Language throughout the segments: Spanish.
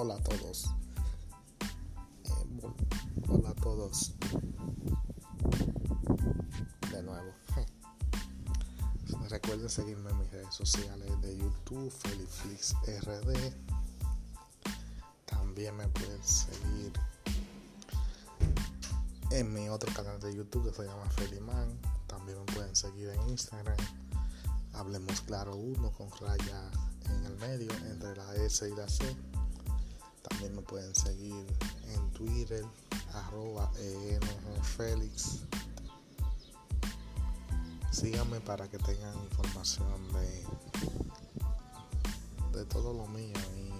Hola a todos. Eh, hola a todos. De nuevo. Recuerden seguirme en mis redes sociales de YouTube, FelixFlixRD. También me pueden seguir en mi otro canal de YouTube que se llama Feliman. También me pueden seguir en Instagram. Hablemos Claro 1 con raya en el medio entre la S y la C. También me pueden seguir en Twitter, arroba Félix. Síganme para que tengan información de, de todo lo mío y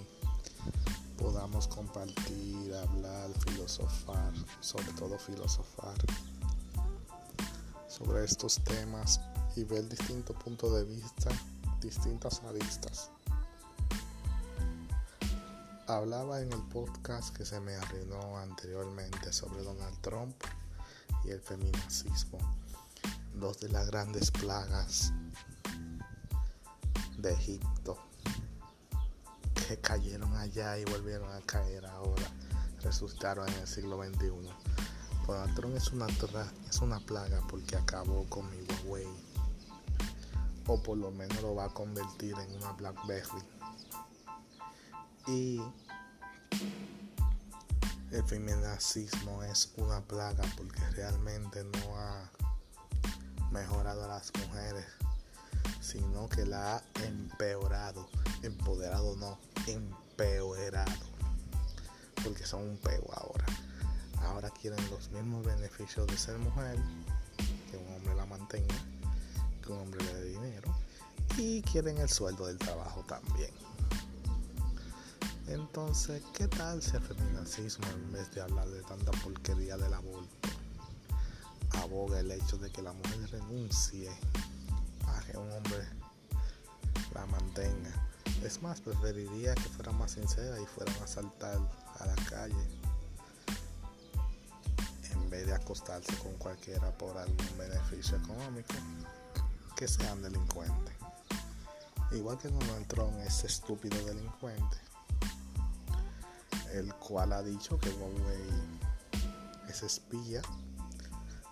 podamos compartir, hablar, filosofar, sobre todo filosofar sobre estos temas y ver distintos puntos de vista, distintas aristas. Hablaba en el podcast que se me arruinó anteriormente sobre Donald Trump y el feminacismo, dos de las grandes plagas de Egipto que cayeron allá y volvieron a caer ahora, resucitaron en el siglo XXI. Donald Trump es una, es una plaga porque acabó con mi Huawei o por lo menos lo va a convertir en una Blackberry y el feminacismo es una plaga porque realmente no ha mejorado a las mujeres, sino que la ha empeorado. Empoderado no, empeorado. Porque son un peo ahora. Ahora quieren los mismos beneficios de ser mujer, que un hombre la mantenga, que un hombre le dé dinero, y quieren el sueldo del trabajo también. Entonces, ¿qué tal si el feminacismo, en vez de hablar de tanta porquería del aborto, aboga el hecho de que la mujer renuncie a que un hombre la mantenga? Es más, preferiría que fuera más sincera y fueran a saltar a la calle en vez de acostarse con cualquiera por algún beneficio económico, que sean delincuentes. Igual que Donald Trump es estúpido delincuente, el cual ha dicho que Huawei es espía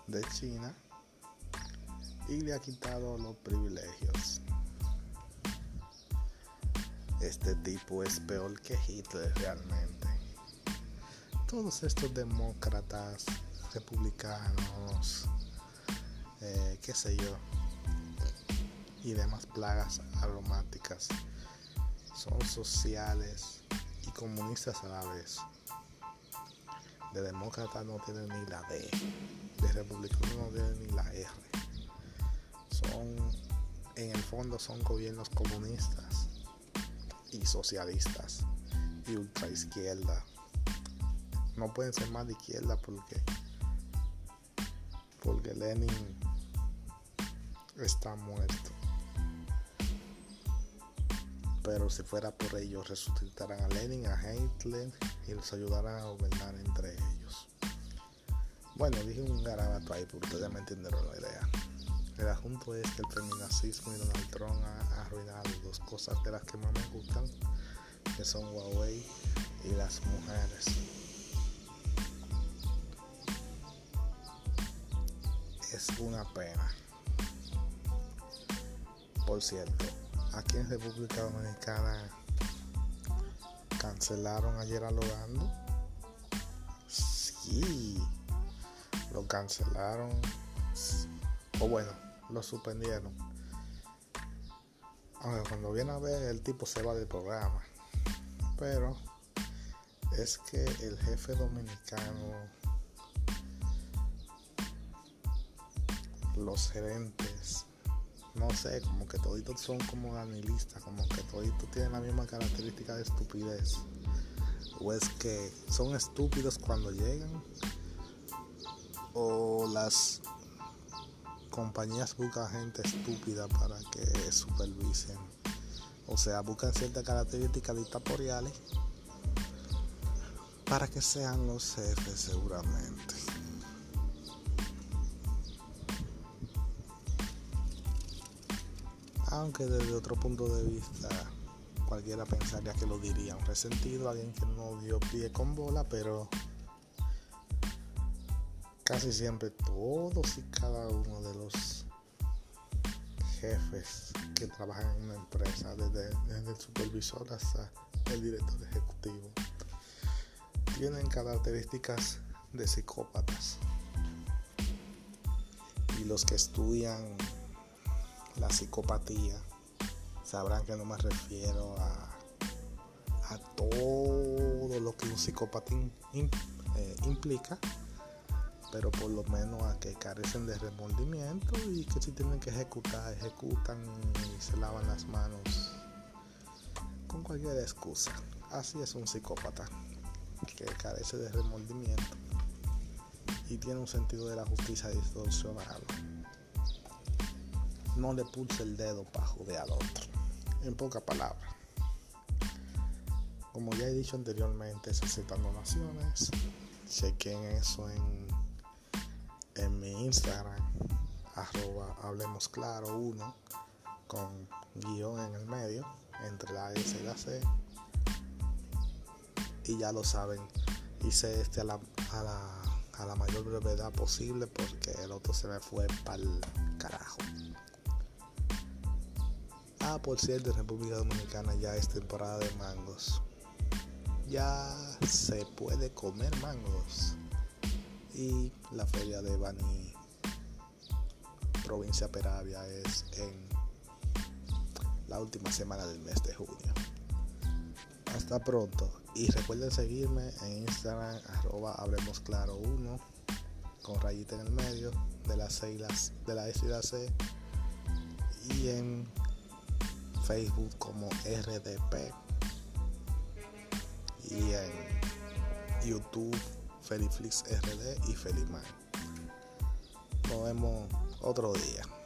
de China y le ha quitado los privilegios. Este tipo es peor que Hitler realmente. Todos estos demócratas, republicanos, eh, qué sé yo, y demás plagas aromáticas son sociales comunistas a la vez. De demócrata no tienen ni la D. De republicano no tienen ni la R. Son, en el fondo, son gobiernos comunistas y socialistas y ultra izquierda. No pueden ser más de izquierda porque porque Lenin está muerto pero si fuera por ellos resucitarán a Lenin, a Hitler y los ayudarán a gobernar entre ellos. Bueno, dije un garabato ahí, pero ustedes me entendieron la idea. El asunto es que el feminacismo y Donald Trump ha arruinado dos cosas de las que más me gustan, que son Huawei y las mujeres. Es una pena. Por cierto, aquí en República Dominicana cancelaron ayer a Logando. Sí, lo cancelaron. O bueno, lo suspendieron. Aunque cuando viene a ver el tipo se va del programa. Pero es que el jefe dominicano, los gerentes, no sé, como que toditos son como danilistas, como que toditos tienen la misma característica de estupidez. O es que son estúpidos cuando llegan, o las compañías buscan gente estúpida para que supervisen. O sea, buscan ciertas características dictatoriales para que sean los jefes seguramente. Aunque desde otro punto de vista cualquiera pensaría que lo diría un resentido, alguien que no dio pie con bola, pero casi siempre todos y cada uno de los jefes que trabajan en una empresa, desde, el supervisor hasta el director ejecutivo, tienen características de psicópatas. Y los que estudian la psicopatía sabrán que no me refiero a, todo lo que un psicópata eh, implica, pero por lo menos a que carecen de remordimiento y que si tienen que ejecutar, ejecutan y se lavan las manos con cualquier excusa. Así es un psicópata que carece de remordimiento y tiene un sentido de la justicia distorsionado. No le pulse el dedo para joder al otro. En pocas palabras. Como ya he dicho anteriormente, 60 donaciones. Chequen eso en en mi Instagram, arroba hablemos claro 1, con guion en el medio, entre la S y la C. Y ya lo saben, hice este a la, a la, a la mayor brevedad posible porque el otro se me fue para el carajo. Ah, por cierto, en República Dominicana ya es temporada de mangos. Ya se puede comer mangos y la feria de Bani, provincia Peravia, es en la última semana del mes de junio. Hasta pronto y recuerden seguirme en Instagram arroba hablemos claro 1 con rayita en el medio de la C y de la S y la C y en Facebook como RDP y en YouTube Feliflix RD y Felimán. Nos vemos otro día.